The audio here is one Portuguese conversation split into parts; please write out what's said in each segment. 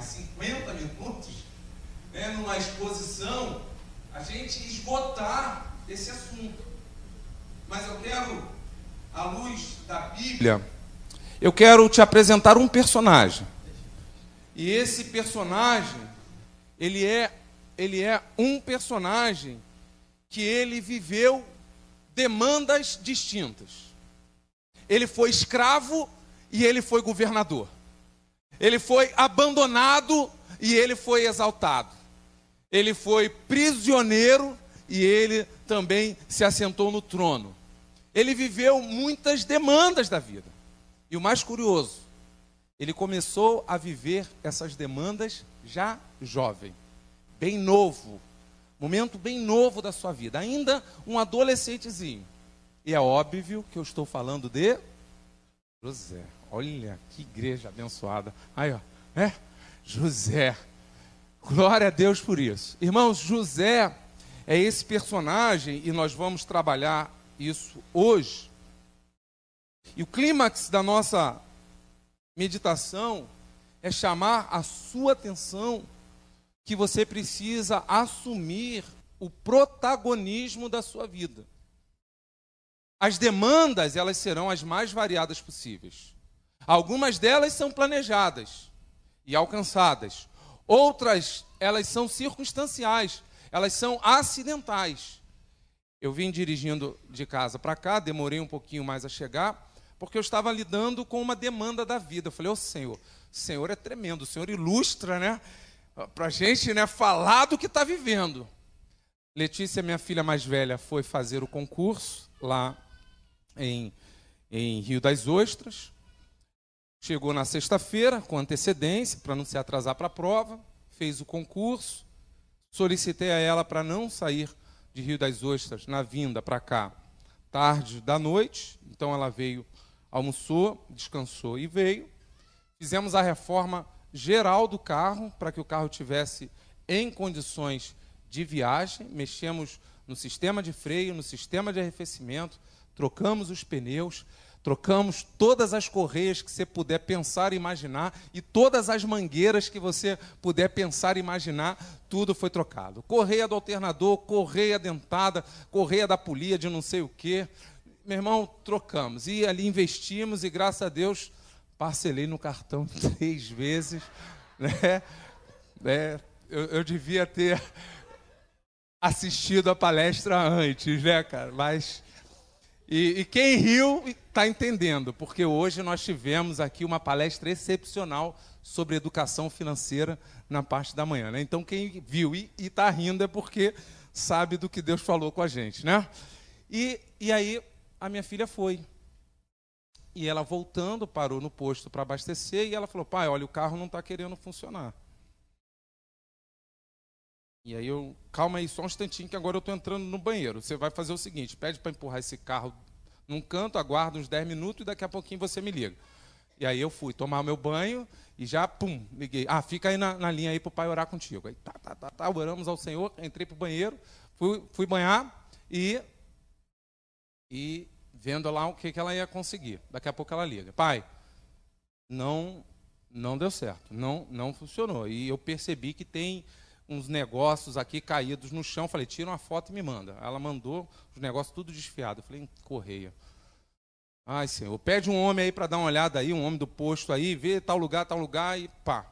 mais 50 minutos, né, numa exposição, a gente esgotar esse assunto. Mas eu quero, à luz da Bíblia, eu quero te apresentar um personagem. E esse personagem, ele é, ele é um personagem que ele viveu demandas distintas. Ele foi escravo e ele foi governador. Ele foi abandonado e ele foi exaltado. Ele foi prisioneiro e ele também se assentou no trono. Ele viveu muitas demandas da vida. E o mais curioso, ele começou a viver essas demandas já jovem, bem novo, momento bem novo da sua vida, ainda um adolescentezinho. E é óbvio que eu estou falando de José. Olha que igreja abençoada. Aí, ó, é José. Glória a Deus por isso. Irmãos, José é esse personagem e nós vamos trabalhar isso hoje. E o clímax da nossa meditação é chamar a sua atenção que você precisa assumir o protagonismo da sua vida. As demandas, elas serão as mais variadas possíveis. Algumas delas são planejadas e alcançadas. Outras, elas são circunstanciais, elas são acidentais. Eu vim dirigindo de casa para cá, demorei um pouquinho mais a chegar, porque eu estava lidando com uma demanda da vida. Eu falei, ô oh, Senhor, o Senhor é tremendo, o Senhor ilustra, né? Para a gente né, falar do que está vivendo. Letícia, minha filha mais velha, foi fazer o concurso lá em, em Rio das Ostras. Chegou na sexta-feira, com antecedência, para não se atrasar para a prova, fez o concurso. Solicitei a ela para não sair de Rio das Ostras na vinda para cá tarde da noite. Então ela veio, almoçou, descansou e veio. Fizemos a reforma geral do carro para que o carro tivesse em condições de viagem. Mexemos no sistema de freio, no sistema de arrefecimento, trocamos os pneus, trocamos todas as correias que você puder pensar e imaginar e todas as mangueiras que você puder pensar e imaginar, tudo foi trocado. Correia do alternador, correia dentada, correia da polia de não sei o quê. Meu irmão, trocamos. E ali investimos e graças a Deus parcelei no cartão três vezes. Né? É, eu, eu devia ter assistido a palestra antes, né, cara? Mas e, e quem riu está entendendo, porque hoje nós tivemos aqui uma palestra excepcional sobre educação financeira na parte da manhã. Né? Então, quem viu e está rindo é porque sabe do que Deus falou com a gente. Né? E, e aí, a minha filha foi. E ela voltando, parou no posto para abastecer e ela falou: pai, olha, o carro não está querendo funcionar. E aí eu, calma aí só um instantinho que agora eu estou entrando no banheiro. Você vai fazer o seguinte, pede para empurrar esse carro num canto, aguarda uns 10 minutos e daqui a pouquinho você me liga. E aí eu fui tomar meu banho e já, pum, liguei. Ah, fica aí na, na linha aí para o pai orar contigo. Aí, tá, tá, tá, tá, oramos ao Senhor, entrei para o banheiro, fui, fui banhar e, e vendo lá o que, que ela ia conseguir. Daqui a pouco ela liga. Pai, não, não deu certo, não, não funcionou. E eu percebi que tem uns negócios aqui caídos no chão. Falei, tira uma foto e me manda. Ela mandou os negócios tudo desfiado. Eu falei, correia. Ai, Senhor, pede um homem aí para dar uma olhada aí, um homem do posto aí, vê tal lugar, tal lugar e pá.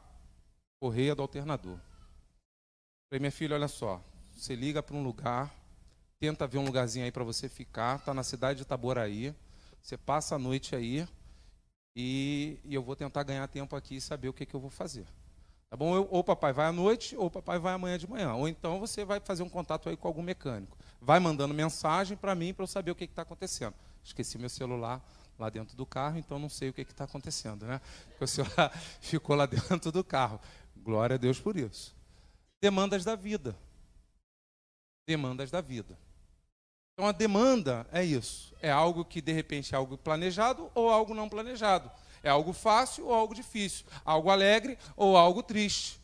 Correia do alternador. Falei, minha filha, olha só. Você liga para um lugar, tenta ver um lugarzinho aí para você ficar. Está na cidade de Itaboraí. Você passa a noite aí e, e eu vou tentar ganhar tempo aqui e saber o que, que eu vou fazer. Tá bom? Ou o papai vai à noite, ou o papai vai amanhã de manhã. Ou então você vai fazer um contato aí com algum mecânico. Vai mandando mensagem para mim para eu saber o que está acontecendo. Esqueci meu celular lá dentro do carro, então não sei o que está acontecendo. Né? Porque o celular ficou lá dentro do carro. Glória a Deus por isso. Demandas da vida. Demandas da vida. Então a demanda é isso. É algo que de repente é algo planejado ou algo não planejado. É algo fácil ou algo difícil, algo alegre ou algo triste.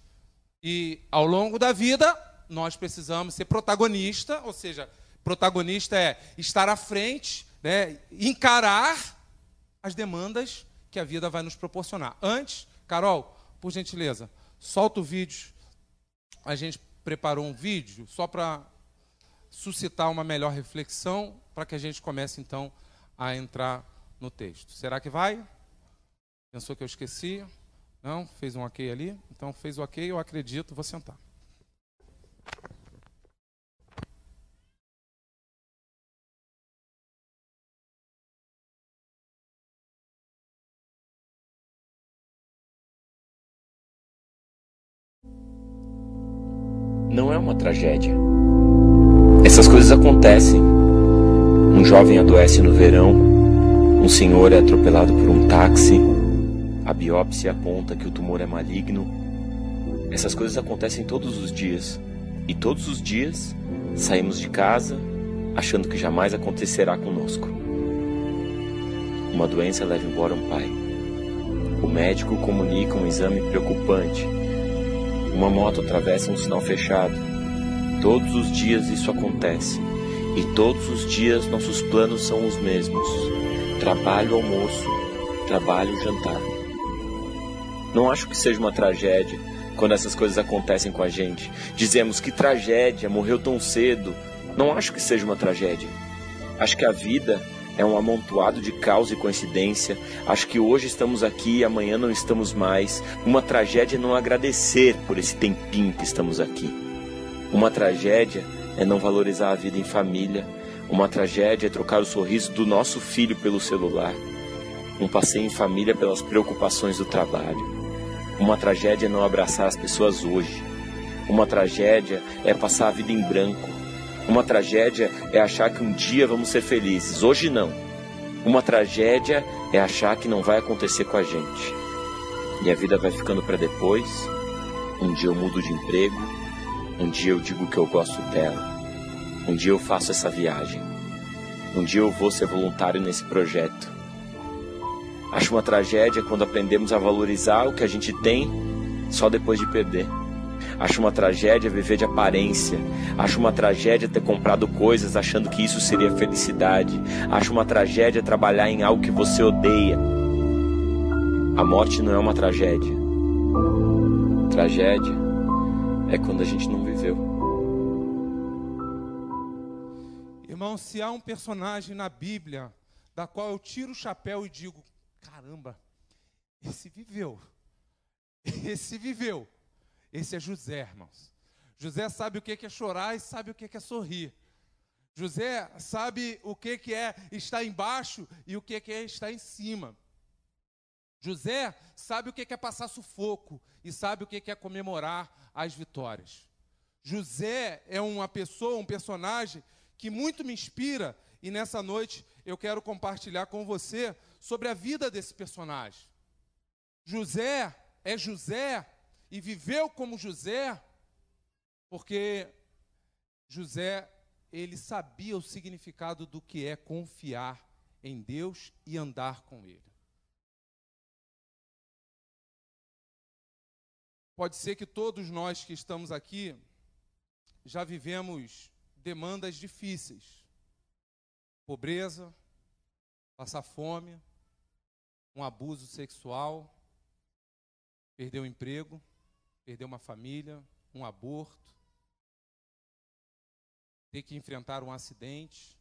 E ao longo da vida, nós precisamos ser protagonista, ou seja, protagonista é estar à frente, né, encarar as demandas que a vida vai nos proporcionar. Antes, Carol, por gentileza, solta o vídeo. A gente preparou um vídeo só para suscitar uma melhor reflexão, para que a gente comece então a entrar no texto. Será que vai? Pensou que eu esqueci? Não? Fez um ok ali? Então fez o ok, eu acredito, vou sentar. não é uma tragédia. Essas coisas acontecem. Um jovem adoece no verão, um senhor é atropelado por um táxi, a biópsia aponta que o tumor é maligno. Essas coisas acontecem todos os dias. E todos os dias saímos de casa achando que jamais acontecerá conosco. Uma doença leva embora um pai. O médico comunica um exame preocupante uma moto atravessa um sinal fechado. Todos os dias isso acontece. E todos os dias nossos planos são os mesmos: trabalho, almoço, trabalho, jantar. Não acho que seja uma tragédia quando essas coisas acontecem com a gente. Dizemos que tragédia, morreu tão cedo. Não acho que seja uma tragédia. Acho que a vida é um amontoado de causa e coincidência. Acho que hoje estamos aqui e amanhã não estamos mais. Uma tragédia é não agradecer por esse tempinho que estamos aqui. Uma tragédia é não valorizar a vida em família. Uma tragédia é trocar o sorriso do nosso filho pelo celular. Um passeio em família pelas preocupações do trabalho. Uma tragédia é não abraçar as pessoas hoje. Uma tragédia é passar a vida em branco uma tragédia é achar que um dia vamos ser felizes, hoje não. Uma tragédia é achar que não vai acontecer com a gente. E a vida vai ficando para depois. Um dia eu mudo de emprego, um dia eu digo que eu gosto dela. Um dia eu faço essa viagem. Um dia eu vou ser voluntário nesse projeto. Acho uma tragédia quando aprendemos a valorizar o que a gente tem só depois de perder. Acho uma tragédia viver de aparência. Acho uma tragédia ter comprado coisas achando que isso seria felicidade. Acho uma tragédia trabalhar em algo que você odeia. A morte não é uma tragédia. Tragédia é quando a gente não viveu. Irmão, se há um personagem na Bíblia da qual eu tiro o chapéu e digo: caramba, esse viveu. Esse viveu. Esse é José, irmãos. José sabe o que é chorar e sabe o que é sorrir. José sabe o que é estar embaixo e o que é estar em cima. José sabe o que é passar sufoco e sabe o que é comemorar as vitórias. José é uma pessoa, um personagem que muito me inspira e nessa noite eu quero compartilhar com você sobre a vida desse personagem. José é José e viveu como José, porque José, ele sabia o significado do que é confiar em Deus e andar com Ele. Pode ser que todos nós que estamos aqui já vivemos demandas difíceis. Pobreza, passar fome, um abuso sexual, perder o emprego perder uma família, um aborto, ter que enfrentar um acidente.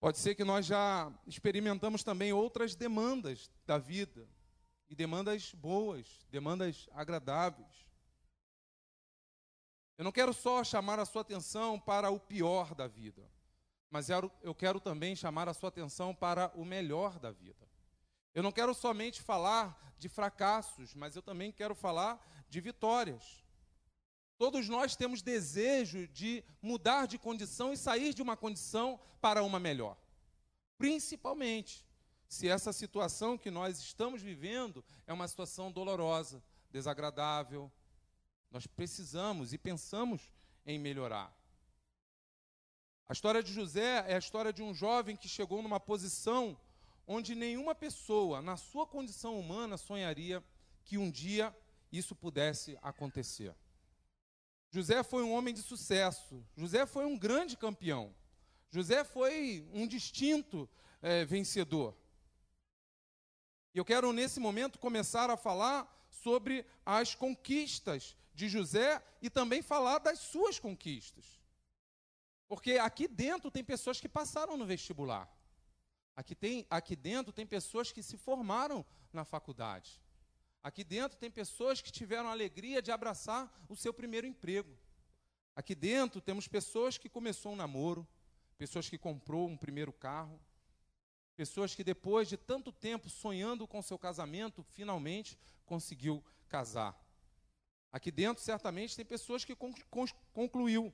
Pode ser que nós já experimentamos também outras demandas da vida, e demandas boas, demandas agradáveis. Eu não quero só chamar a sua atenção para o pior da vida, mas eu quero também chamar a sua atenção para o melhor da vida. Eu não quero somente falar de fracassos, mas eu também quero falar de vitórias. Todos nós temos desejo de mudar de condição e sair de uma condição para uma melhor. Principalmente se essa situação que nós estamos vivendo é uma situação dolorosa, desagradável. Nós precisamos e pensamos em melhorar. A história de José é a história de um jovem que chegou numa posição onde nenhuma pessoa, na sua condição humana, sonharia que um dia isso pudesse acontecer. José foi um homem de sucesso, José foi um grande campeão, José foi um distinto é, vencedor. E eu quero, nesse momento, começar a falar sobre as conquistas de José e também falar das suas conquistas. Porque aqui dentro tem pessoas que passaram no vestibular. Aqui, tem, aqui dentro tem pessoas que se formaram na faculdade. Aqui dentro tem pessoas que tiveram a alegria de abraçar o seu primeiro emprego. Aqui dentro temos pessoas que começou um namoro, pessoas que comprou um primeiro carro, pessoas que depois de tanto tempo sonhando com seu casamento, finalmente conseguiu casar. Aqui dentro certamente tem pessoas que concluiu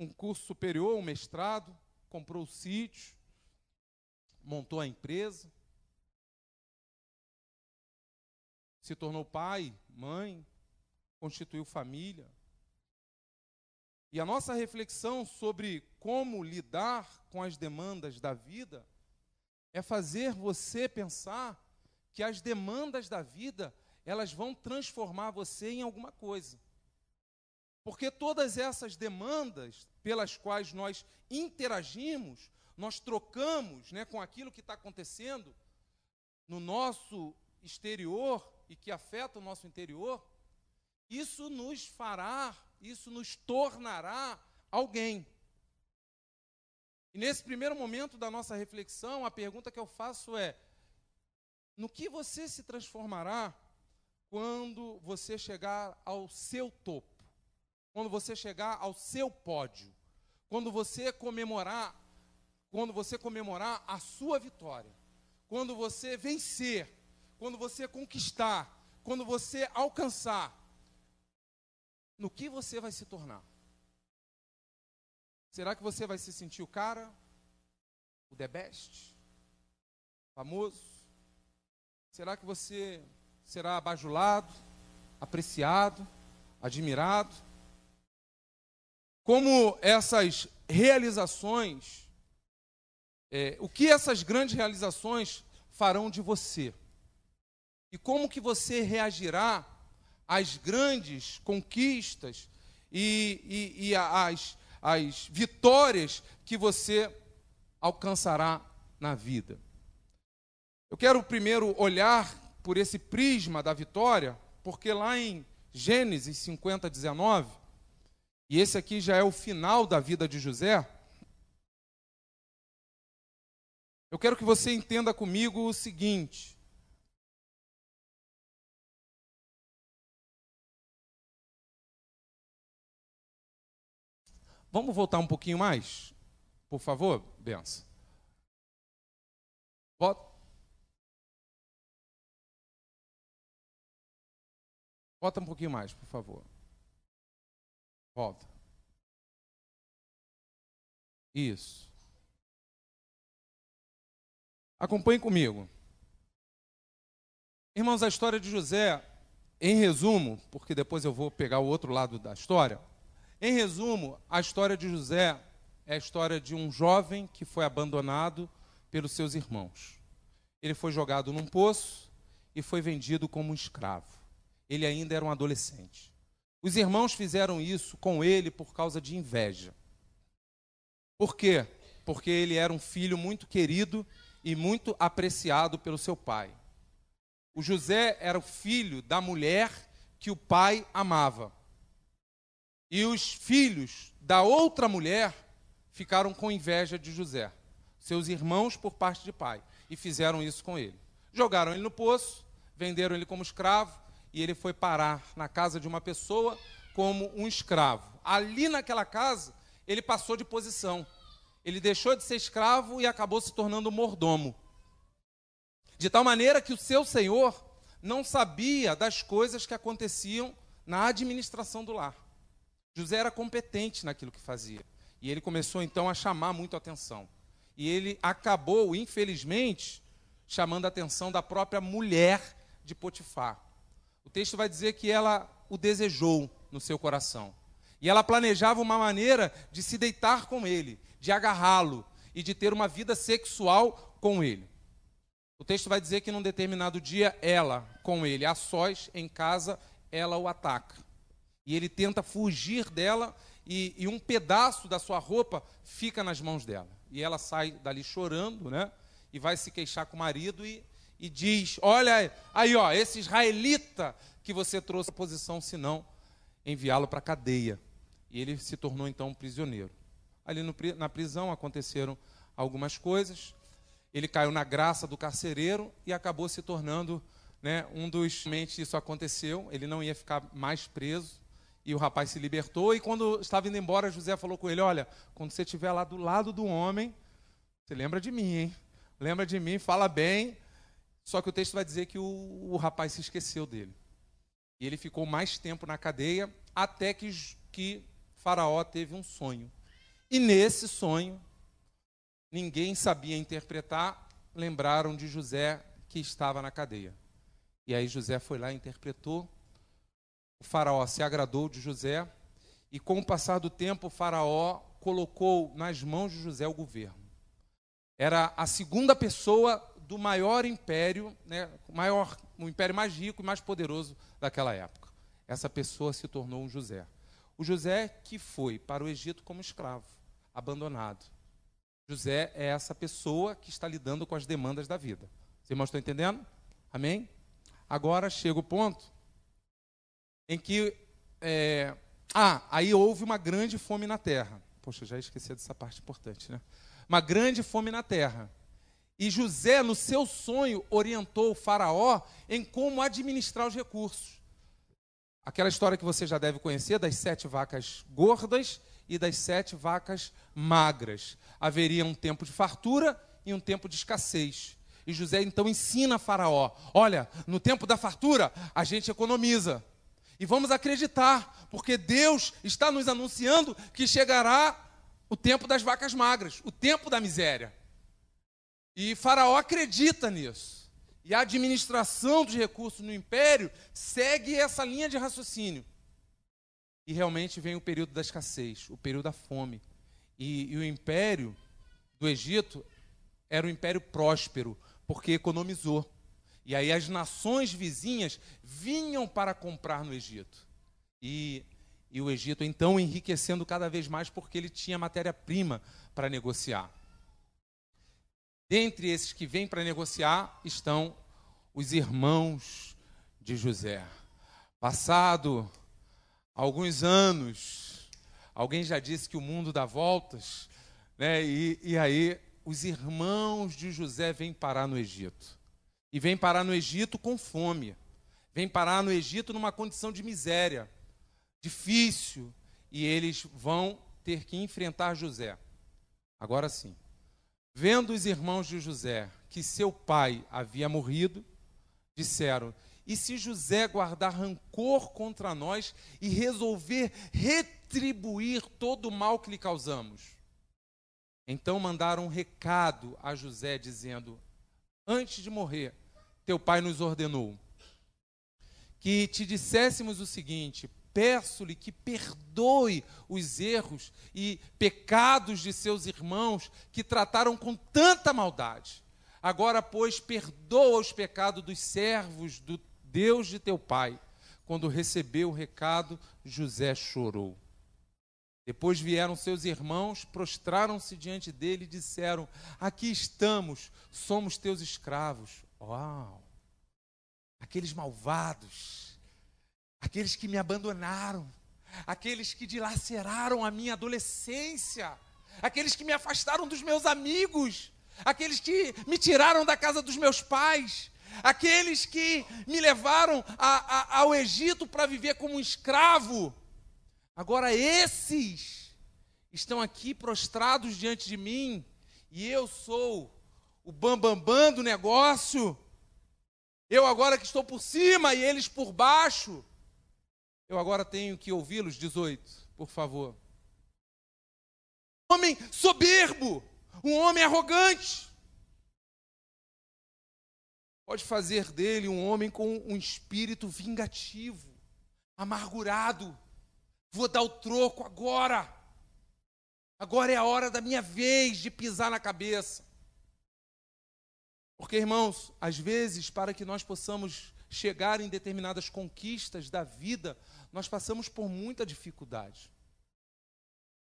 um curso superior, um mestrado, comprou o sítio, montou a empresa, se tornou pai, mãe, constituiu família. E a nossa reflexão sobre como lidar com as demandas da vida é fazer você pensar que as demandas da vida, elas vão transformar você em alguma coisa. Porque todas essas demandas pelas quais nós interagimos, nós trocamos né, com aquilo que está acontecendo no nosso exterior e que afeta o nosso interior, isso nos fará, isso nos tornará alguém. E nesse primeiro momento da nossa reflexão, a pergunta que eu faço é: no que você se transformará quando você chegar ao seu topo? Quando você chegar ao seu pódio? Quando você comemorar quando você comemorar a sua vitória, quando você vencer, quando você conquistar, quando você alcançar, no que você vai se tornar? Será que você vai se sentir o cara, o the best, famoso? Será que você será abajulado, apreciado, admirado? Como essas realizações é, o que essas grandes realizações farão de você? E como que você reagirá às grandes conquistas e, e, e às, às vitórias que você alcançará na vida? Eu quero primeiro olhar por esse prisma da vitória, porque lá em Gênesis 50, 19, e esse aqui já é o final da vida de José, Eu quero que você entenda comigo o seguinte. Vamos voltar um pouquinho mais? Por favor, benção. Bota um pouquinho mais, por favor. Volta. Isso. Acompanhe comigo. Irmãos, a história de José, em resumo, porque depois eu vou pegar o outro lado da história. Em resumo, a história de José é a história de um jovem que foi abandonado pelos seus irmãos. Ele foi jogado num poço e foi vendido como um escravo. Ele ainda era um adolescente. Os irmãos fizeram isso com ele por causa de inveja. Por quê? Porque ele era um filho muito querido e muito apreciado pelo seu pai. O José era o filho da mulher que o pai amava. E os filhos da outra mulher ficaram com inveja de José, seus irmãos por parte de pai, e fizeram isso com ele. Jogaram ele no poço, venderam ele como escravo, e ele foi parar na casa de uma pessoa como um escravo. Ali naquela casa, ele passou de posição. Ele deixou de ser escravo e acabou se tornando mordomo. De tal maneira que o seu senhor não sabia das coisas que aconteciam na administração do lar. José era competente naquilo que fazia. E ele começou então a chamar muito a atenção. E ele acabou, infelizmente, chamando a atenção da própria mulher de Potifar. O texto vai dizer que ela o desejou no seu coração. E ela planejava uma maneira de se deitar com ele, de agarrá-lo e de ter uma vida sexual com ele. O texto vai dizer que num determinado dia ela, com ele, a sós, em casa, ela o ataca. E ele tenta fugir dela e, e, um pedaço da sua roupa fica nas mãos dela. E ela sai dali chorando, né? E vai se queixar com o marido e, e diz: Olha aí, ó, esse israelita que você trouxe a posição, senão enviá-lo para a cadeia. E ele se tornou então um prisioneiro. Ali no, na prisão aconteceram algumas coisas. Ele caiu na graça do carcereiro e acabou se tornando né, um dos. Isso aconteceu, ele não ia ficar mais preso. E o rapaz se libertou. E quando estava indo embora, José falou com ele: Olha, quando você estiver lá do lado do homem, você lembra de mim, hein? Lembra de mim, fala bem. Só que o texto vai dizer que o, o rapaz se esqueceu dele. E ele ficou mais tempo na cadeia até que, que Faraó teve um sonho. E nesse sonho, ninguém sabia interpretar, lembraram de José que estava na cadeia. E aí José foi lá e interpretou. O faraó se agradou de José e com o passar do tempo o faraó colocou nas mãos de José o governo. Era a segunda pessoa do maior império, né, maior, o império mais rico e mais poderoso daquela época. Essa pessoa se tornou um José. O José que foi para o Egito como escravo, abandonado. José é essa pessoa que está lidando com as demandas da vida. Vocês irmãos estão entendendo? Amém? Agora chega o ponto em que. É... Ah, aí houve uma grande fome na terra. Poxa, já esqueci dessa parte importante, né? Uma grande fome na terra. E José, no seu sonho, orientou o Faraó em como administrar os recursos. Aquela história que você já deve conhecer das sete vacas gordas e das sete vacas magras. Haveria um tempo de fartura e um tempo de escassez. E José então ensina a Faraó: olha, no tempo da fartura a gente economiza. E vamos acreditar, porque Deus está nos anunciando que chegará o tempo das vacas magras, o tempo da miséria. E Faraó acredita nisso. E a administração dos recursos no império segue essa linha de raciocínio. E realmente vem o período da escassez, o período da fome. E, e o império do Egito era um império próspero, porque economizou. E aí as nações vizinhas vinham para comprar no Egito. E, e o Egito então enriquecendo cada vez mais porque ele tinha matéria-prima para negociar. Dentre esses que vêm para negociar estão os irmãos de José. Passado alguns anos, alguém já disse que o mundo dá voltas, né? e, e aí os irmãos de José vêm parar no Egito. E vêm parar no Egito com fome. Vêm parar no Egito numa condição de miséria, difícil. E eles vão ter que enfrentar José. Agora sim. Vendo os irmãos de José que seu pai havia morrido, disseram: E se José guardar rancor contra nós e resolver retribuir todo o mal que lhe causamos? Então mandaram um recado a José, dizendo: Antes de morrer, teu pai nos ordenou que te disséssemos o seguinte: peço-lhe que perdoe os erros e pecados de seus irmãos que trataram com tanta maldade. Agora, pois, perdoa os pecados dos servos do Deus de teu pai. Quando recebeu o recado, José chorou. Depois vieram seus irmãos, prostraram-se diante dele e disseram: Aqui estamos, somos teus escravos. Uau! Aqueles malvados aqueles que me abandonaram, aqueles que dilaceraram a minha adolescência, aqueles que me afastaram dos meus amigos, aqueles que me tiraram da casa dos meus pais, aqueles que me levaram a, a, ao Egito para viver como um escravo. Agora, esses estão aqui prostrados diante de mim, e eu sou o bambambam bam, bam do negócio. Eu agora que estou por cima e eles por baixo. Eu agora tenho que ouvi-los, 18, por favor. Um homem soberbo, um homem arrogante. Pode fazer dele um homem com um espírito vingativo, amargurado. Vou dar o troco agora. Agora é a hora da minha vez de pisar na cabeça. Porque, irmãos, às vezes, para que nós possamos chegar em determinadas conquistas da vida, nós passamos por muita dificuldade.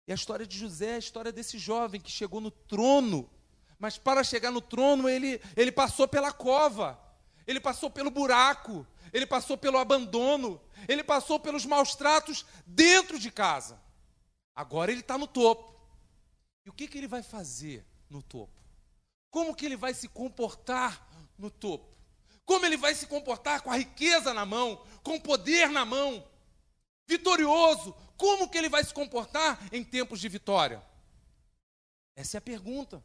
E a história de José é a história desse jovem que chegou no trono, mas para chegar no trono ele, ele passou pela cova, ele passou pelo buraco, ele passou pelo abandono, ele passou pelos maus tratos dentro de casa. Agora ele está no topo. E o que, que ele vai fazer no topo? Como que ele vai se comportar no topo? Como ele vai se comportar com a riqueza na mão, com o poder na mão, vitorioso? Como que ele vai se comportar em tempos de vitória? Essa é a pergunta.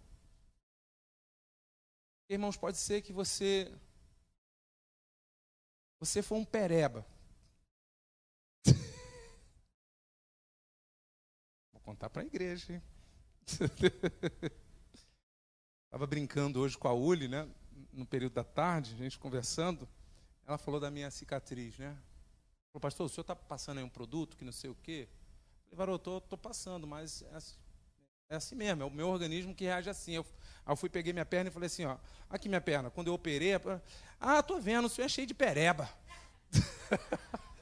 Irmãos, pode ser que você você foi um pereba. Vou contar para a igreja, hein? Estava brincando hoje com a Uli, né? No período da tarde, a gente conversando. Ela falou da minha cicatriz, né? Falou, pastor, o senhor está passando aí um produto que não sei o quê? Eu falei, estou passando, mas é assim, é assim mesmo, é o meu organismo que reage assim. Eu, aí eu fui, peguei minha perna e falei assim, ó, aqui minha perna, quando eu operei, ah, tô vendo, o senhor é cheio de pereba.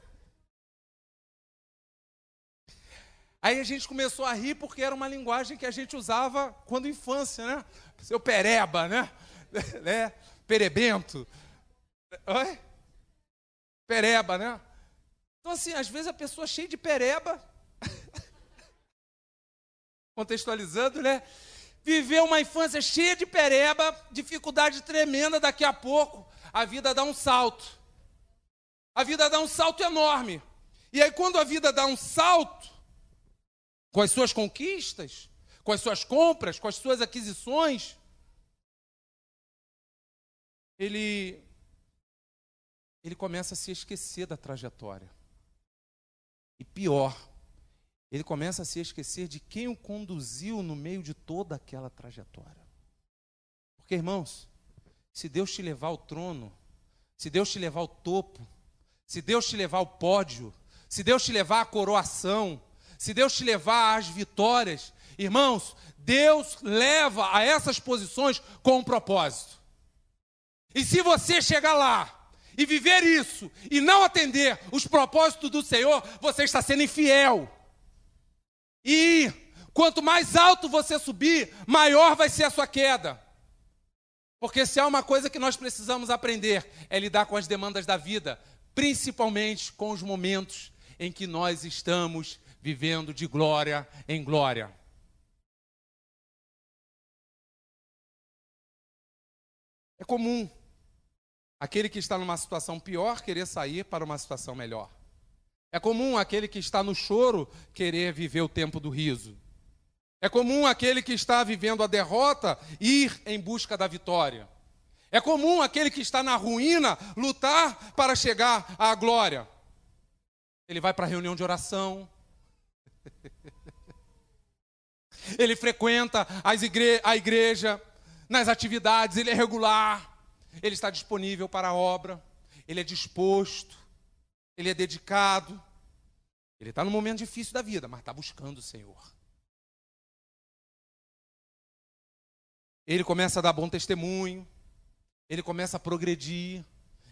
Aí a gente começou a rir porque era uma linguagem que a gente usava quando infância, né? Seu pereba, né? né? Perebento. Oi? Pereba, né? Então, assim, às vezes a pessoa cheia de pereba, contextualizando, né? Viveu uma infância cheia de pereba, dificuldade tremenda, daqui a pouco a vida dá um salto. A vida dá um salto enorme. E aí, quando a vida dá um salto, com as suas conquistas, com as suas compras, com as suas aquisições, ele ele começa a se esquecer da trajetória. E pior, ele começa a se esquecer de quem o conduziu no meio de toda aquela trajetória. Porque, irmãos, se Deus te levar ao trono, se Deus te levar ao topo, se Deus te levar ao pódio, se Deus te levar à coroação, se Deus te levar às vitórias, irmãos, Deus leva a essas posições com um propósito. E se você chegar lá e viver isso e não atender os propósitos do Senhor, você está sendo infiel. E quanto mais alto você subir, maior vai ser a sua queda. Porque se há uma coisa que nós precisamos aprender é lidar com as demandas da vida, principalmente com os momentos em que nós estamos vivendo de glória em glória. É comum aquele que está numa situação pior querer sair para uma situação melhor. É comum aquele que está no choro querer viver o tempo do riso. É comum aquele que está vivendo a derrota ir em busca da vitória. É comum aquele que está na ruína lutar para chegar à glória. Ele vai para a reunião de oração, Ele frequenta igre a igreja nas atividades, ele é regular, ele está disponível para a obra, ele é disposto, ele é dedicado. Ele está no momento difícil da vida, mas está buscando o Senhor. Ele começa a dar bom testemunho, ele começa a progredir,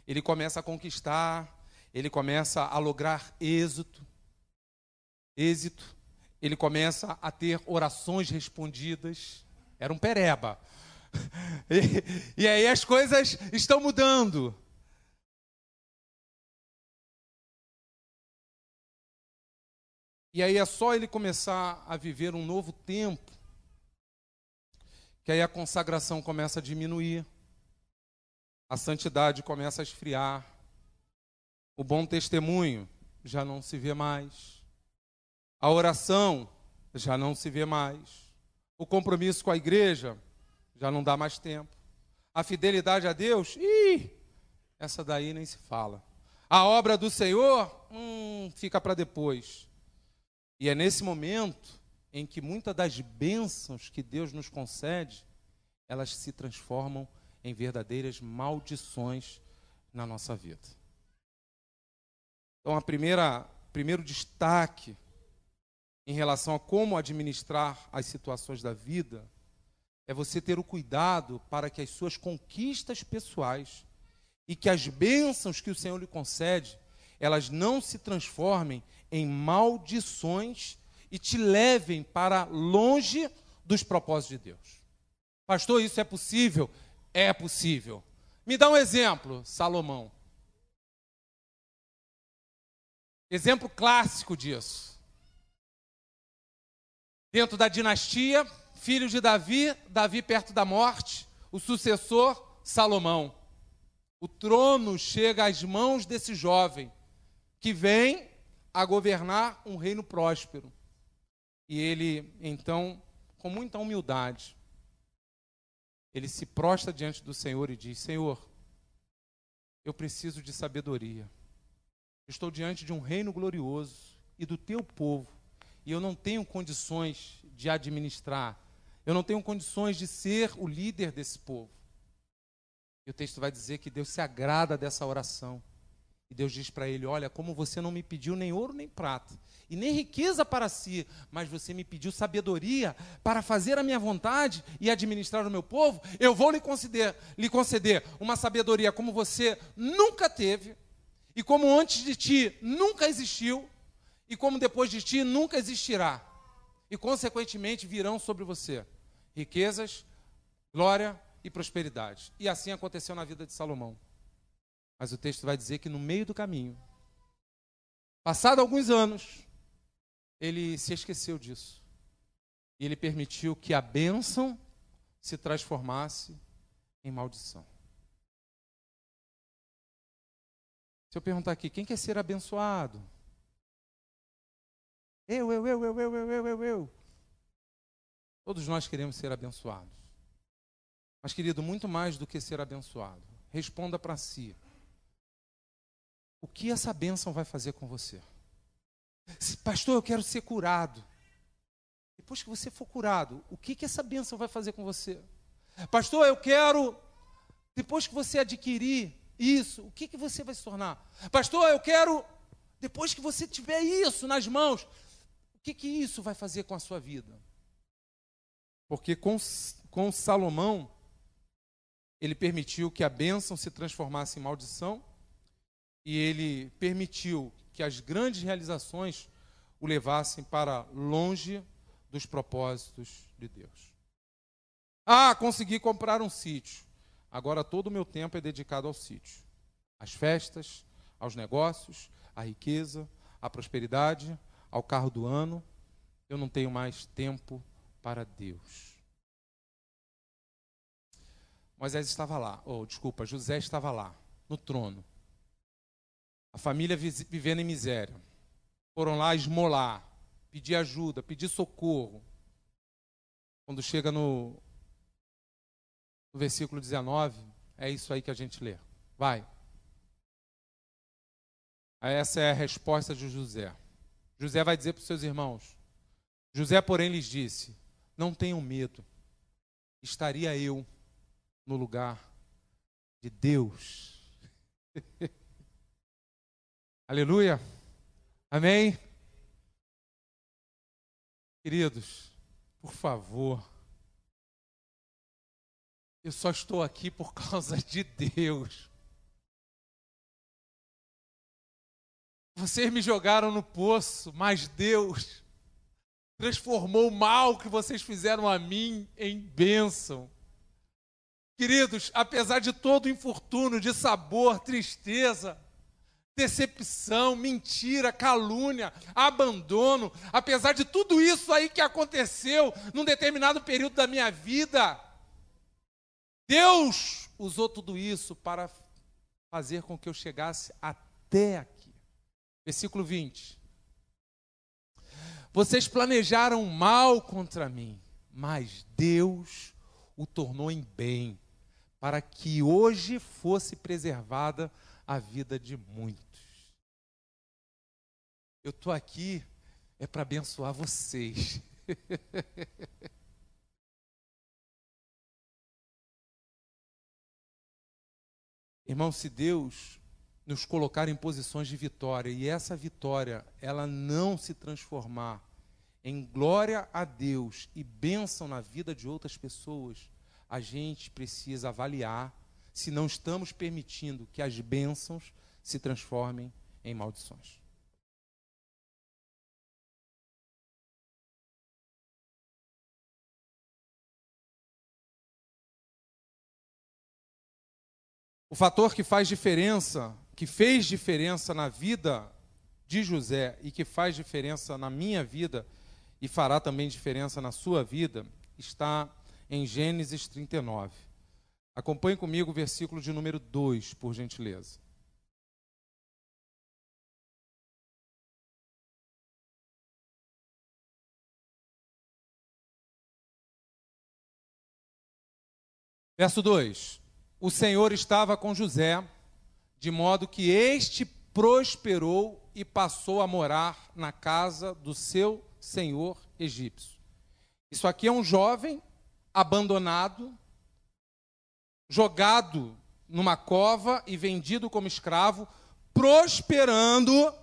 ele começa a conquistar, ele começa a lograr êxito êxito, ele começa a ter orações respondidas. Era um pereba. E, e aí as coisas estão mudando. E aí é só ele começar a viver um novo tempo, que aí a consagração começa a diminuir, a santidade começa a esfriar, o bom testemunho já não se vê mais. A oração já não se vê mais. O compromisso com a igreja já não dá mais tempo. A fidelidade a Deus, ih, essa daí nem se fala. A obra do Senhor, hum, fica para depois. E é nesse momento em que muitas das bênçãos que Deus nos concede, elas se transformam em verdadeiras maldições na nossa vida. Então, a primeira, primeiro destaque em relação a como administrar as situações da vida é você ter o cuidado para que as suas conquistas pessoais e que as bênçãos que o Senhor lhe concede, elas não se transformem em maldições e te levem para longe dos propósitos de Deus. Pastor, isso é possível? É possível. Me dá um exemplo, Salomão. Exemplo clássico disso. Dentro da dinastia, filho de Davi, Davi perto da morte, o sucessor, Salomão. O trono chega às mãos desse jovem, que vem a governar um reino próspero. E ele, então, com muita humildade, ele se prostra diante do Senhor e diz: Senhor, eu preciso de sabedoria. Estou diante de um reino glorioso e do teu povo, e eu não tenho condições de administrar, eu não tenho condições de ser o líder desse povo. E o texto vai dizer que Deus se agrada dessa oração. E Deus diz para ele: Olha, como você não me pediu nem ouro nem prata, e nem riqueza para si, mas você me pediu sabedoria para fazer a minha vontade e administrar o meu povo, eu vou lhe conceder, lhe conceder uma sabedoria como você nunca teve, e como antes de ti nunca existiu, e como depois de ti nunca existirá. E consequentemente virão sobre você riquezas, glória e prosperidade. E assim aconteceu na vida de Salomão. Mas o texto vai dizer que no meio do caminho, passado alguns anos, ele se esqueceu disso. E ele permitiu que a bênção se transformasse em maldição. Se eu perguntar aqui, quem quer ser abençoado? Eu, eu, eu, eu, eu, eu, eu, eu, eu. Todos nós queremos ser abençoados. Mas, querido, muito mais do que ser abençoado, responda para si o que essa bênção vai fazer com você. Pastor, eu quero ser curado. Depois que você for curado, o que, que essa bênção vai fazer com você? Pastor, eu quero. Depois que você adquirir isso, o que, que você vai se tornar? Pastor, eu quero. Depois que você tiver isso nas mãos, o que, que isso vai fazer com a sua vida? Porque com, com Salomão, ele permitiu que a bênção se transformasse em maldição e ele permitiu que as grandes realizações o levassem para longe dos propósitos de Deus. Ah, consegui comprar um sítio. Agora todo o meu tempo é dedicado ao sítio. Às festas, aos negócios, à riqueza, à prosperidade, ao carro do ano. Eu não tenho mais tempo para Deus. Moisés estava lá, ou oh, desculpa, José estava lá, no trono. A família vivendo em miséria. Foram lá esmolar, pedir ajuda, pedir socorro. Quando chega no, no versículo 19, é isso aí que a gente lê. Vai. Essa é a resposta de José. José vai dizer para os seus irmãos: José, porém, lhes disse: Não tenham medo, estaria eu no lugar de Deus. Aleluia. Amém. Queridos, por favor, eu só estou aqui por causa de Deus. Vocês me jogaram no poço, mas Deus transformou o mal que vocês fizeram a mim em bênção. Queridos, apesar de todo o infortúnio, de sabor, tristeza, decepção, mentira, calúnia, abandono, apesar de tudo isso aí que aconteceu num determinado período da minha vida, Deus usou tudo isso para fazer com que eu chegasse até aqui. Versículo 20. Vocês planejaram mal contra mim, mas Deus o tornou em bem, para que hoje fosse preservada a vida de muitos. Eu estou aqui é para abençoar vocês. Irmão, se Deus nos colocar em posições de vitória e essa vitória ela não se transformar em glória a Deus e bênção na vida de outras pessoas, a gente precisa avaliar se não estamos permitindo que as bênçãos se transformem em maldições. O fator que faz diferença que fez diferença na vida de José e que faz diferença na minha vida e fará também diferença na sua vida, está em Gênesis 39. Acompanhe comigo o versículo de número 2, por gentileza. Verso 2: O Senhor estava com José, de modo que este prosperou e passou a morar na casa do seu senhor egípcio. Isso aqui é um jovem abandonado, jogado numa cova e vendido como escravo, prosperando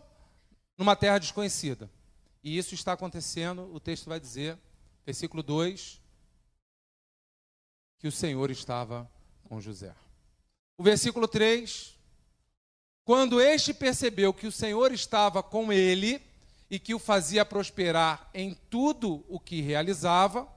numa terra desconhecida. E isso está acontecendo, o texto vai dizer, versículo 2, que o Senhor estava com José. O versículo 3, quando este percebeu que o Senhor estava com ele e que o fazia prosperar em tudo o que realizava,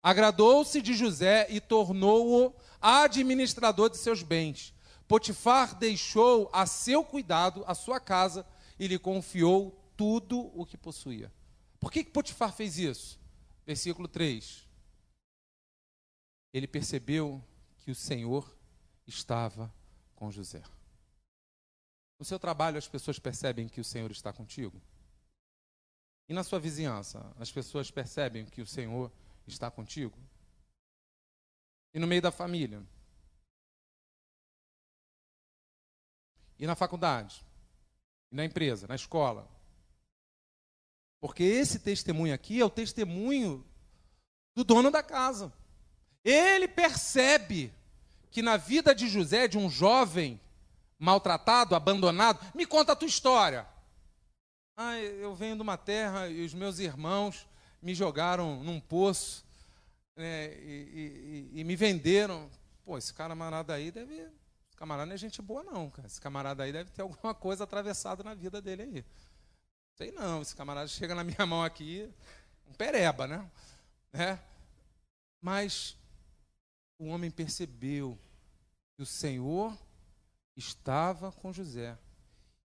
agradou-se de José e tornou-o administrador de seus bens. Potifar deixou a seu cuidado a sua casa e lhe confiou tudo o que possuía. Por que Potifar fez isso? Versículo 3 ele percebeu que o Senhor estava com José. No seu trabalho, as pessoas percebem que o Senhor está contigo? E na sua vizinhança, as pessoas percebem que o Senhor está contigo? E no meio da família? E na faculdade? E na empresa, na escola? Porque esse testemunho aqui é o testemunho do dono da casa. Ele percebe que na vida de José, de um jovem maltratado, abandonado, me conta a tua história. Ah, eu venho de uma terra e os meus irmãos me jogaram num poço né, e, e, e, me venderam. Pô, esse camarada aí deve. Esse camarada não é gente boa, não, cara. Esse camarada aí deve ter alguma coisa atravessada na vida dele aí. Sei não, esse camarada chega na minha mão aqui, um pereba, né? né? Mas o homem percebeu que o Senhor estava com José.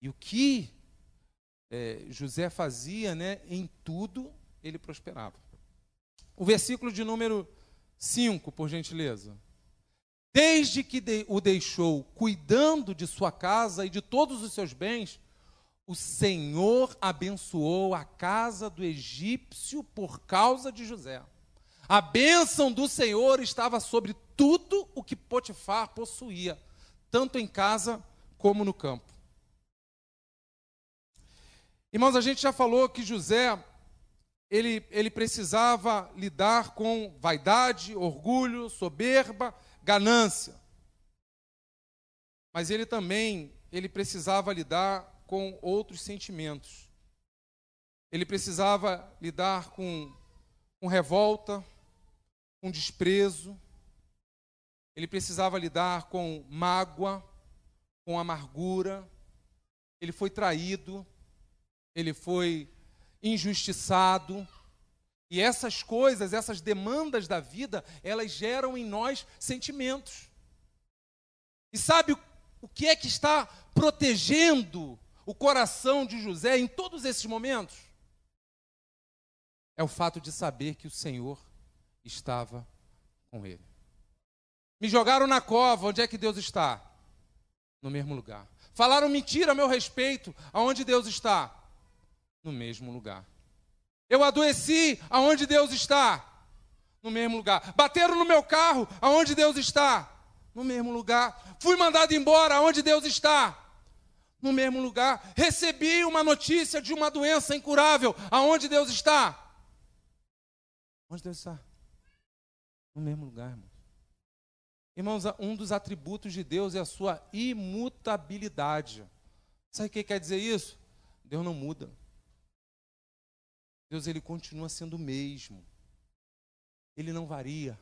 E o que é, José fazia, né, em tudo, ele prosperava. O versículo de número 5, por gentileza. Desde que de, o deixou cuidando de sua casa e de todos os seus bens, o Senhor abençoou a casa do egípcio por causa de José. A bênção do Senhor estava sobre tudo o que Potifar possuía, tanto em casa como no campo. Irmãos, a gente já falou que José ele, ele precisava lidar com vaidade, orgulho, soberba, ganância. Mas ele também ele precisava lidar com outros sentimentos. Ele precisava lidar com, com revolta, com desprezo, ele precisava lidar com mágoa, com amargura, ele foi traído, ele foi injustiçado. E essas coisas, essas demandas da vida, elas geram em nós sentimentos. E sabe o que é que está protegendo o coração de José em todos esses momentos? É o fato de saber que o Senhor estava com ele. Me jogaram na cova, onde é que Deus está? No mesmo lugar. Falaram mentira a meu respeito, aonde Deus está? No mesmo lugar. Eu adoeci, aonde Deus está? No mesmo lugar. Bateram no meu carro, aonde Deus está? No mesmo lugar. Fui mandado embora, aonde Deus está? No mesmo lugar. Recebi uma notícia de uma doença incurável, aonde Deus está? Onde Deus está? No mesmo lugar, irmãos. Irmãos, um dos atributos de Deus é a sua imutabilidade. Sabe o que quer dizer isso? Deus não muda. Deus ele continua sendo o mesmo. Ele não varia.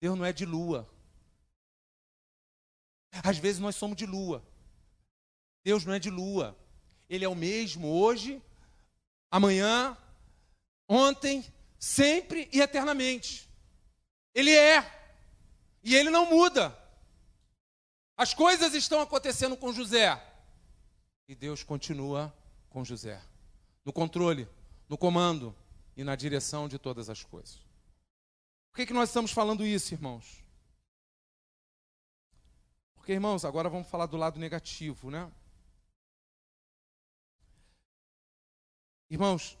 Deus não é de lua. Às vezes nós somos de lua. Deus não é de lua. Ele é o mesmo hoje, amanhã, ontem, sempre e eternamente. Ele é. E ele não muda. As coisas estão acontecendo com José. E Deus continua com José. No controle, no comando e na direção de todas as coisas. Por que, que nós estamos falando isso, irmãos? Porque, irmãos, agora vamos falar do lado negativo, né? Irmãos,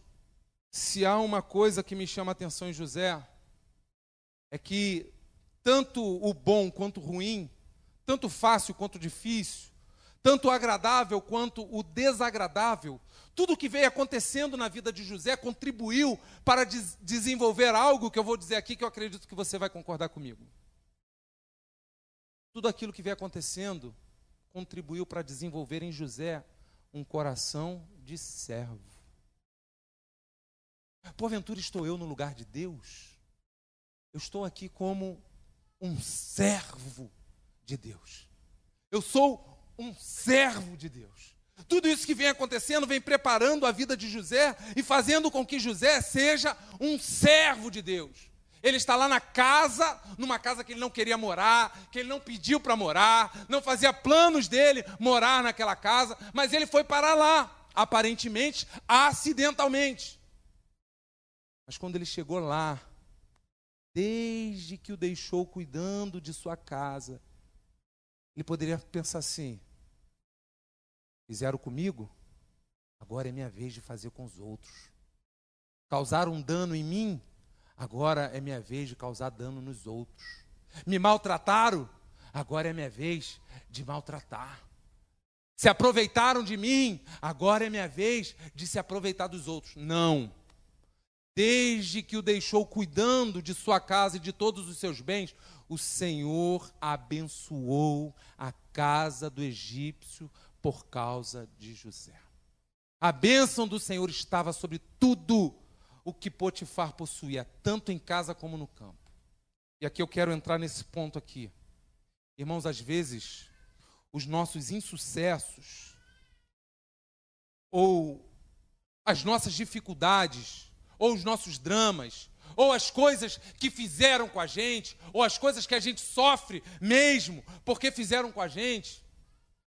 se há uma coisa que me chama a atenção em José, é que tanto o bom quanto o ruim, tanto fácil quanto difícil, tanto o agradável quanto o desagradável, tudo que veio acontecendo na vida de José contribuiu para des desenvolver algo que eu vou dizer aqui que eu acredito que você vai concordar comigo. Tudo aquilo que veio acontecendo contribuiu para desenvolver em José um coração de servo. Porventura estou eu no lugar de Deus? Eu estou aqui como um servo de Deus. Eu sou um servo de Deus. Tudo isso que vem acontecendo vem preparando a vida de José e fazendo com que José seja um servo de Deus. Ele está lá na casa, numa casa que ele não queria morar, que ele não pediu para morar, não fazia planos dele morar naquela casa, mas ele foi parar lá, aparentemente, acidentalmente. Mas quando ele chegou lá, desde que o deixou cuidando de sua casa, ele poderia pensar assim: fizeram comigo, agora é minha vez de fazer com os outros. Causaram um dano em mim, agora é minha vez de causar dano nos outros. Me maltrataram, agora é minha vez de maltratar. Se aproveitaram de mim, agora é minha vez de se aproveitar dos outros. Não desde que o deixou cuidando de sua casa e de todos os seus bens, o Senhor abençoou a casa do egípcio por causa de José. A bênção do Senhor estava sobre tudo o que Potifar possuía, tanto em casa como no campo. E aqui eu quero entrar nesse ponto aqui. Irmãos, às vezes, os nossos insucessos ou as nossas dificuldades ou os nossos dramas, ou as coisas que fizeram com a gente, ou as coisas que a gente sofre mesmo porque fizeram com a gente,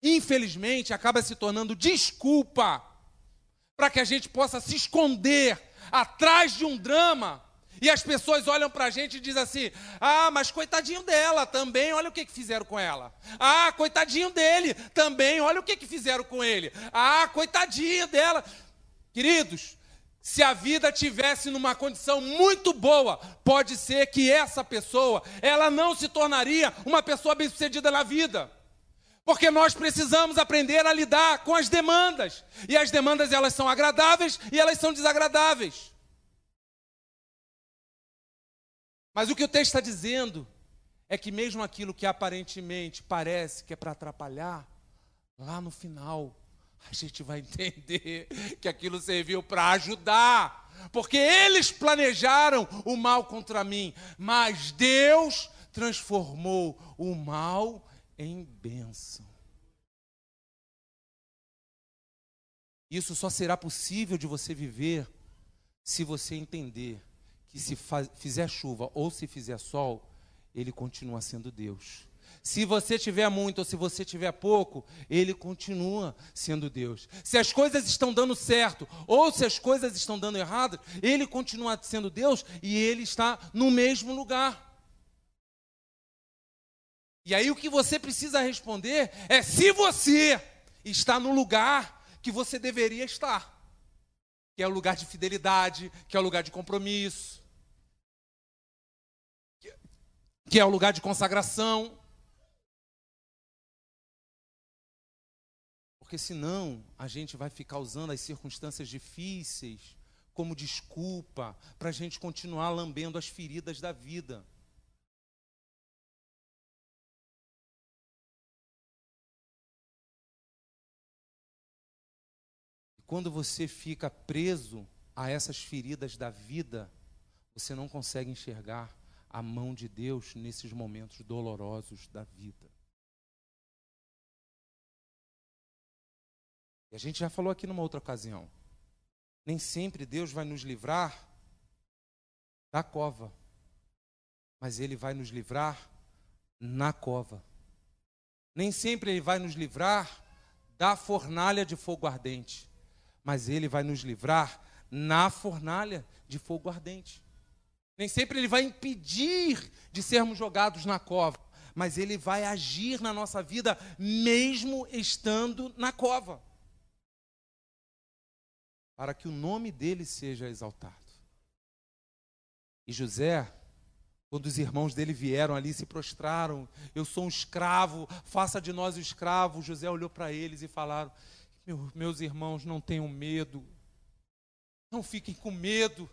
infelizmente acaba se tornando desculpa para que a gente possa se esconder atrás de um drama. E as pessoas olham para a gente e dizem assim: Ah, mas coitadinho dela também, olha o que, que fizeram com ela. Ah, coitadinho dele também, olha o que, que fizeram com ele. Ah, coitadinho dela. Queridos, se a vida tivesse numa condição muito boa, pode ser que essa pessoa, ela não se tornaria uma pessoa bem-sucedida na vida. Porque nós precisamos aprender a lidar com as demandas. E as demandas elas são agradáveis e elas são desagradáveis. Mas o que o texto está dizendo é que mesmo aquilo que aparentemente parece que é para atrapalhar, lá no final a gente vai entender que aquilo serviu para ajudar, porque eles planejaram o mal contra mim, mas Deus transformou o mal em bênção. Isso só será possível de você viver se você entender que se fizer chuva ou se fizer sol, ele continua sendo Deus. Se você tiver muito ou se você tiver pouco, ele continua sendo Deus. Se as coisas estão dando certo ou se as coisas estão dando errado, ele continua sendo Deus e ele está no mesmo lugar. E aí o que você precisa responder é se você está no lugar que você deveria estar. Que é o lugar de fidelidade, que é o lugar de compromisso, que é o lugar de consagração. Porque senão a gente vai ficar usando as circunstâncias difíceis como desculpa para a gente continuar lambendo as feridas da vida. E quando você fica preso a essas feridas da vida, você não consegue enxergar a mão de Deus nesses momentos dolorosos da vida. E a gente já falou aqui numa outra ocasião. Nem sempre Deus vai nos livrar da cova, mas Ele vai nos livrar na cova. Nem sempre Ele vai nos livrar da fornalha de fogo ardente, mas Ele vai nos livrar na fornalha de fogo ardente. Nem sempre Ele vai impedir de sermos jogados na cova, mas Ele vai agir na nossa vida mesmo estando na cova, para que o nome dele seja exaltado. E José, quando os irmãos dele vieram ali, se prostraram, eu sou um escravo, faça de nós o escravo. José olhou para eles e falaram: Meus irmãos, não tenham medo, não fiquem com medo,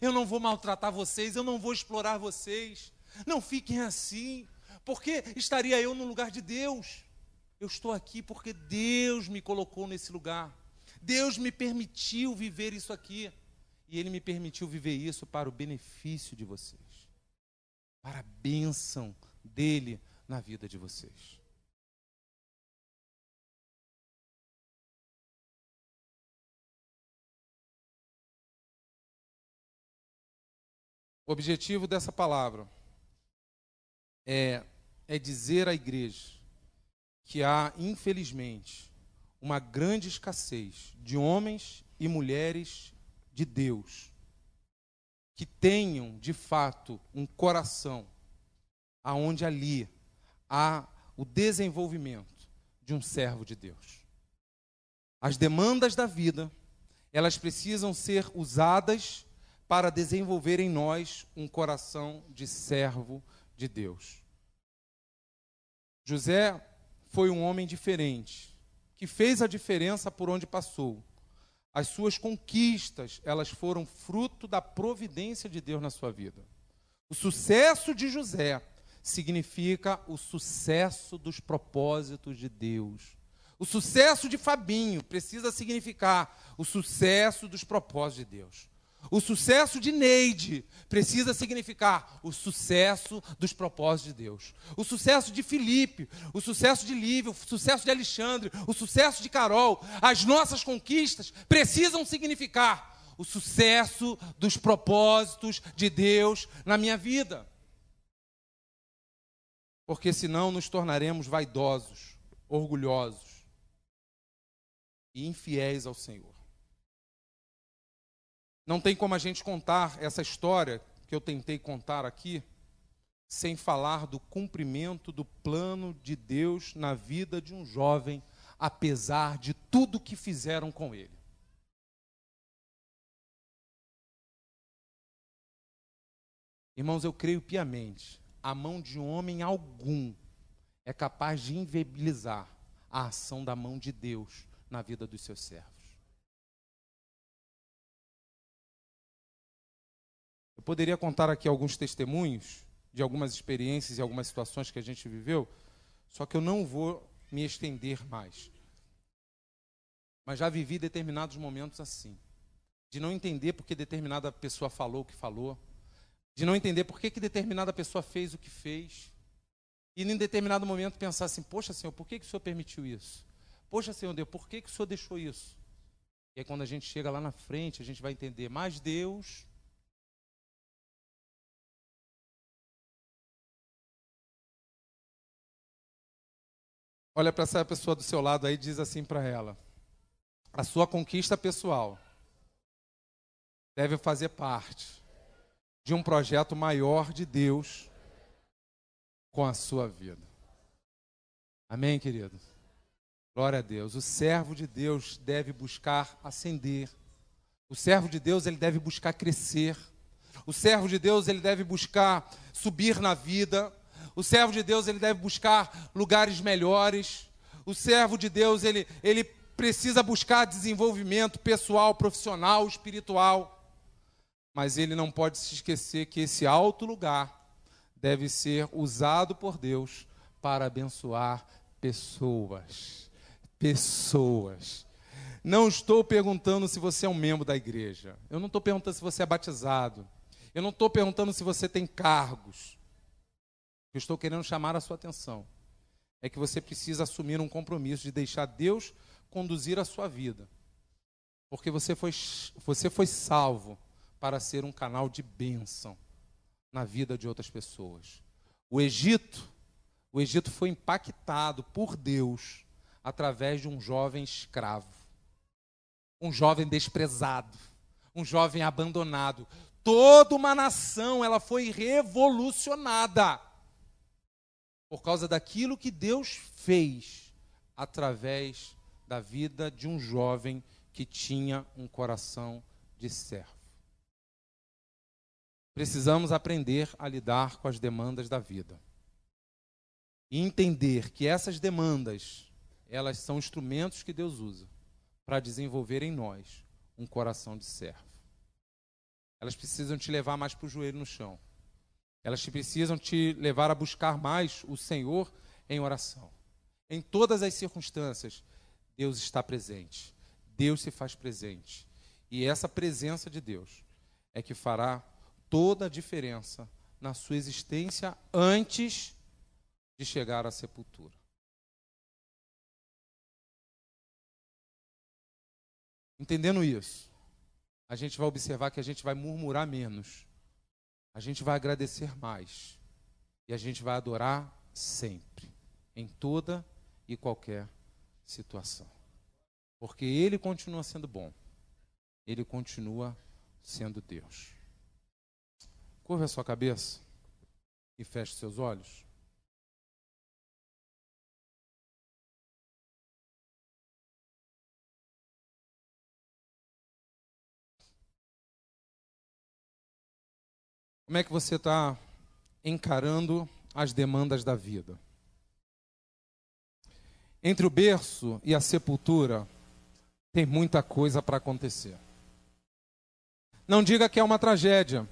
eu não vou maltratar vocês, eu não vou explorar vocês, não fiquem assim, porque estaria eu no lugar de Deus. Eu estou aqui porque Deus me colocou nesse lugar, Deus me permitiu viver isso aqui. E Ele me permitiu viver isso para o benefício de vocês, para a bênção dele na vida de vocês. O objetivo dessa palavra é, é dizer à igreja que há, infelizmente, uma grande escassez de homens e mulheres de Deus, que tenham de fato um coração aonde ali há o desenvolvimento de um servo de Deus. As demandas da vida, elas precisam ser usadas para desenvolver em nós um coração de servo de Deus. José foi um homem diferente, que fez a diferença por onde passou. As suas conquistas, elas foram fruto da providência de Deus na sua vida. O sucesso de José significa o sucesso dos propósitos de Deus. O sucesso de Fabinho precisa significar o sucesso dos propósitos de Deus. O sucesso de Neide precisa significar o sucesso dos propósitos de Deus. O sucesso de Felipe, o sucesso de Lívia, o sucesso de Alexandre, o sucesso de Carol, as nossas conquistas precisam significar o sucesso dos propósitos de Deus na minha vida. Porque senão nos tornaremos vaidosos, orgulhosos e infiéis ao Senhor. Não tem como a gente contar essa história que eu tentei contar aqui sem falar do cumprimento do plano de Deus na vida de um jovem, apesar de tudo que fizeram com ele. Irmãos, eu creio piamente, a mão de homem algum é capaz de inviabilizar a ação da mão de Deus na vida dos seus servos. Eu poderia contar aqui alguns testemunhos de algumas experiências e algumas situações que a gente viveu, só que eu não vou me estender mais. Mas já vivi determinados momentos assim, de não entender porque determinada pessoa falou o que falou, de não entender por que, que determinada pessoa fez o que fez, e em determinado momento pensar assim: Poxa, Senhor, por que, que o Senhor permitiu isso? Poxa, Senhor Deus, por que, que o Senhor deixou isso? E aí, quando a gente chega lá na frente, a gente vai entender, mas Deus olha para essa pessoa do seu lado aí e diz assim para ela: a sua conquista pessoal deve fazer parte de um projeto maior de Deus com a sua vida. Amém, querido? Glória a Deus. O servo de Deus deve buscar ascender. O servo de Deus ele deve buscar crescer. O servo de Deus ele deve buscar subir na vida. O servo de Deus ele deve buscar lugares melhores. O servo de Deus ele, ele precisa buscar desenvolvimento pessoal, profissional, espiritual. Mas ele não pode se esquecer que esse alto lugar deve ser usado por Deus para abençoar pessoas. Pessoas. Não estou perguntando se você é um membro da igreja. Eu não estou perguntando se você é batizado. Eu não estou perguntando se você tem cargos que eu estou querendo chamar a sua atenção é que você precisa assumir um compromisso de deixar Deus conduzir a sua vida. Porque você foi, você foi salvo para ser um canal de bênção na vida de outras pessoas. O Egito O Egito foi impactado por Deus através de um jovem escravo, um jovem desprezado, um jovem abandonado. Toda uma nação, ela foi revolucionada por causa daquilo que Deus fez através da vida de um jovem que tinha um coração de servo. Precisamos aprender a lidar com as demandas da vida. E entender que essas demandas, elas são instrumentos que Deus usa para desenvolver em nós um coração de servo. Elas precisam te levar mais para o joelho no chão. Elas precisam te levar a buscar mais o Senhor em oração. Em todas as circunstâncias, Deus está presente. Deus se faz presente. E essa presença de Deus é que fará toda a diferença na sua existência antes de chegar à sepultura. Entendendo isso, a gente vai observar que a gente vai murmurar menos, a gente vai agradecer mais e a gente vai adorar sempre, em toda e qualquer situação. Porque Ele continua sendo bom, Ele continua sendo Deus. Curva a sua cabeça e feche seus olhos. Como é que você está encarando as demandas da vida? Entre o berço e a sepultura, tem muita coisa para acontecer. Não diga que é uma tragédia.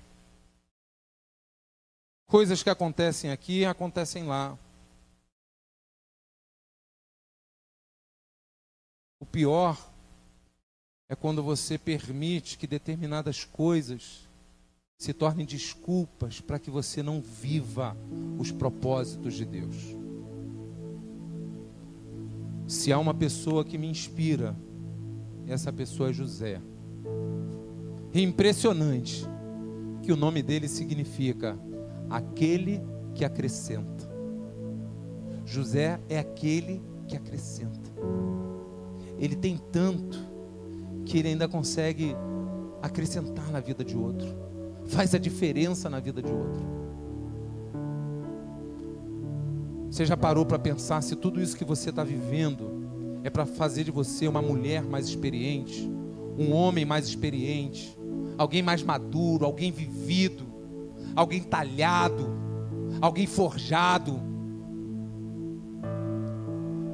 Coisas que acontecem aqui acontecem lá. O pior é quando você permite que determinadas coisas se tornem desculpas para que você não viva os propósitos de Deus. Se há uma pessoa que me inspira, essa pessoa é José. É impressionante que o nome dele significa aquele que acrescenta. José é aquele que acrescenta. Ele tem tanto que ele ainda consegue acrescentar na vida de outro. Faz a diferença na vida de outro. Você já parou para pensar se tudo isso que você está vivendo é para fazer de você uma mulher mais experiente, um homem mais experiente, alguém mais maduro, alguém vivido, alguém talhado, alguém forjado,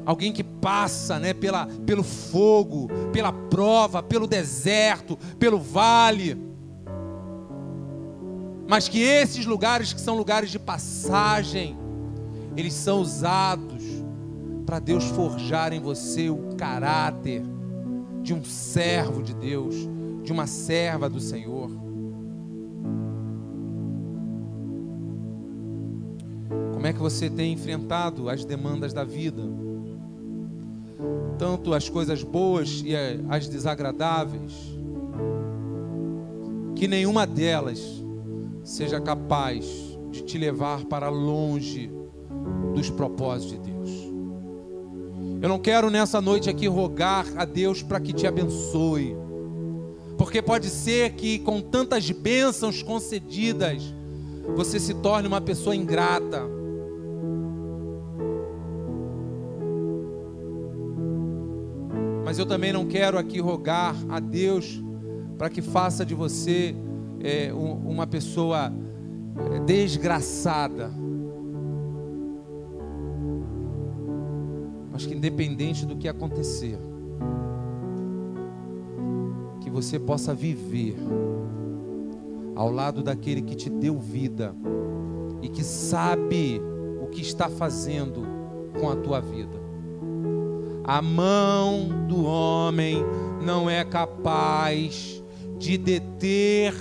alguém que passa né, pela, pelo fogo, pela prova, pelo deserto, pelo vale. Mas que esses lugares que são lugares de passagem, eles são usados para Deus forjar em você o caráter de um servo de Deus, de uma serva do Senhor. Como é que você tem enfrentado as demandas da vida? Tanto as coisas boas e as desagradáveis, que nenhuma delas seja capaz de te levar para longe dos propósitos de Deus. Eu não quero nessa noite aqui rogar a Deus para que te abençoe, porque pode ser que com tantas bênçãos concedidas, você se torne uma pessoa ingrata Mas eu também não quero aqui rogar a Deus para que faça de você é, uma pessoa é, desgraçada. Mas que independente do que acontecer, que você possa viver ao lado daquele que te deu vida e que sabe o que está fazendo com a tua vida. A mão do homem não é capaz de deter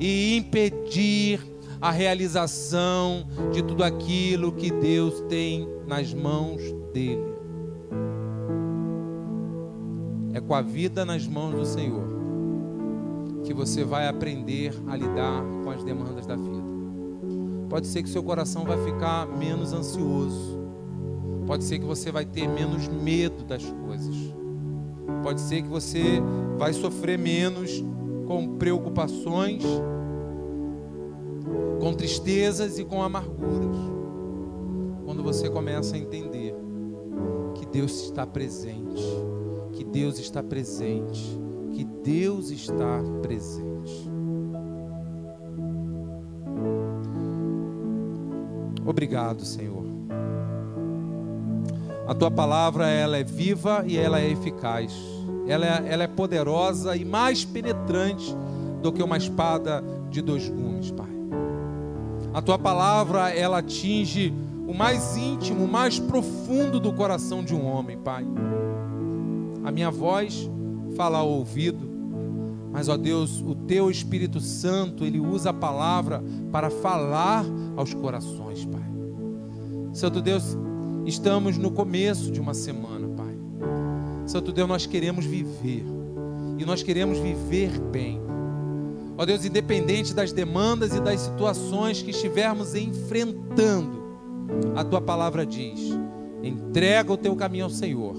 e impedir a realização de tudo aquilo que Deus tem nas mãos dele. É com a vida nas mãos do Senhor que você vai aprender a lidar com as demandas da vida. pode ser que seu coração vai ficar menos ansioso. Pode ser que você vai ter menos medo das coisas. Pode ser que você vai sofrer menos com preocupações, com tristezas e com amarguras. Quando você começa a entender que Deus está presente, que Deus está presente, que Deus está presente. Obrigado, Senhor. A tua palavra ela é viva e ela é eficaz. Ela é, ela é poderosa e mais penetrante do que uma espada de dois gumes, Pai. A tua palavra ela atinge o mais íntimo, o mais profundo do coração de um homem, Pai. A minha voz fala ao ouvido, mas ó Deus, o teu Espírito Santo, ele usa a palavra para falar aos corações, Pai. Santo Deus, estamos no começo de uma semana. Santo Deus, nós queremos viver e nós queremos viver bem. Ó Deus, independente das demandas e das situações que estivermos enfrentando, a tua palavra diz: entrega o teu caminho ao Senhor,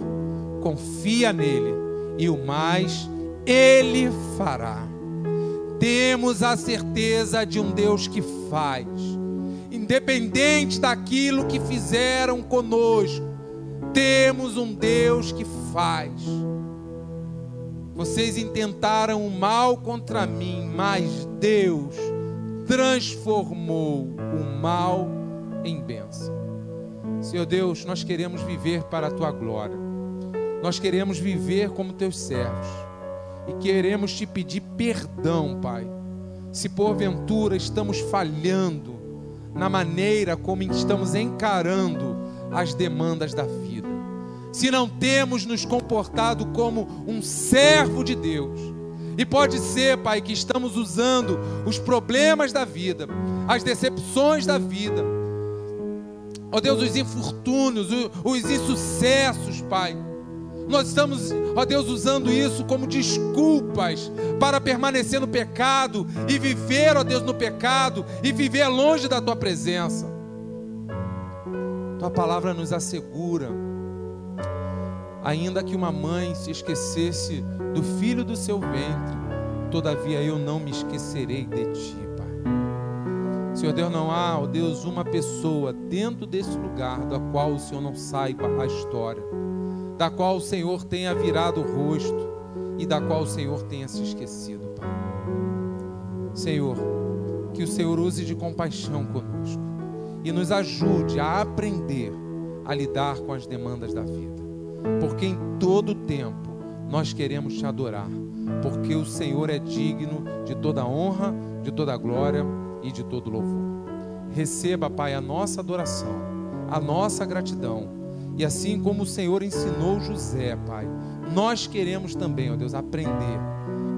confia nele e o mais ele fará. Temos a certeza de um Deus que faz, independente daquilo que fizeram conosco, temos um Deus que faz. Vocês intentaram o mal contra mim, mas Deus transformou o mal em bênção. Senhor Deus, nós queremos viver para a tua glória. Nós queremos viver como teus servos. E queremos te pedir perdão, Pai. Se porventura estamos falhando na maneira como estamos encarando as demandas da vida. Se não temos nos comportado como um servo de Deus. E pode ser, Pai, que estamos usando os problemas da vida, as decepções da vida, ó Deus, os infortúnios, os insucessos, Pai. Nós estamos, ó Deus, usando isso como desculpas para permanecer no pecado e viver, ó Deus, no pecado e viver longe da tua presença. Tua palavra nos assegura, ainda que uma mãe se esquecesse do filho do seu ventre, todavia eu não me esquecerei de ti. Senhor Deus, não há, ó Deus, uma pessoa dentro desse lugar da qual o Senhor não saiba a história, da qual o Senhor tenha virado o rosto e da qual o Senhor tenha se esquecido, Pai. Senhor, que o Senhor use de compaixão conosco e nos ajude a aprender a lidar com as demandas da vida, porque em todo tempo nós queremos te adorar, porque o Senhor é digno de toda honra, de toda glória e de todo louvor. Receba, Pai, a nossa adoração, a nossa gratidão. E assim como o Senhor ensinou José, Pai, nós queremos também, ó Deus, aprender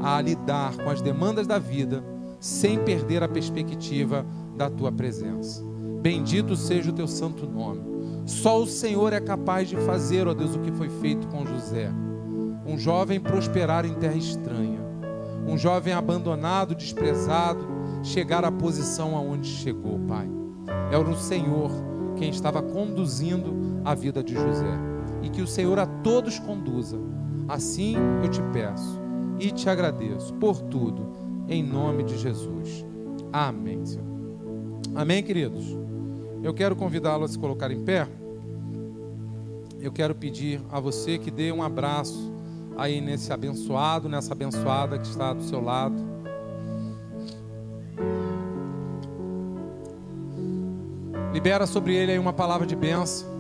a lidar com as demandas da vida sem perder a perspectiva da tua presença. Bendito seja o teu santo nome. Só o Senhor é capaz de fazer, ó Deus, o que foi feito com José. Um jovem prosperar em terra estranha, um jovem abandonado, desprezado, chegar à posição aonde chegou, Pai. É o Senhor quem estava conduzindo a vida de José. E que o Senhor a todos conduza. Assim eu te peço e te agradeço por tudo, em nome de Jesus. Amém, Senhor. Amém, queridos? Eu quero convidá-lo a se colocar em pé. Eu quero pedir a você que dê um abraço aí nesse abençoado, nessa abençoada que está do seu lado. Libera sobre ele aí uma palavra de bênção.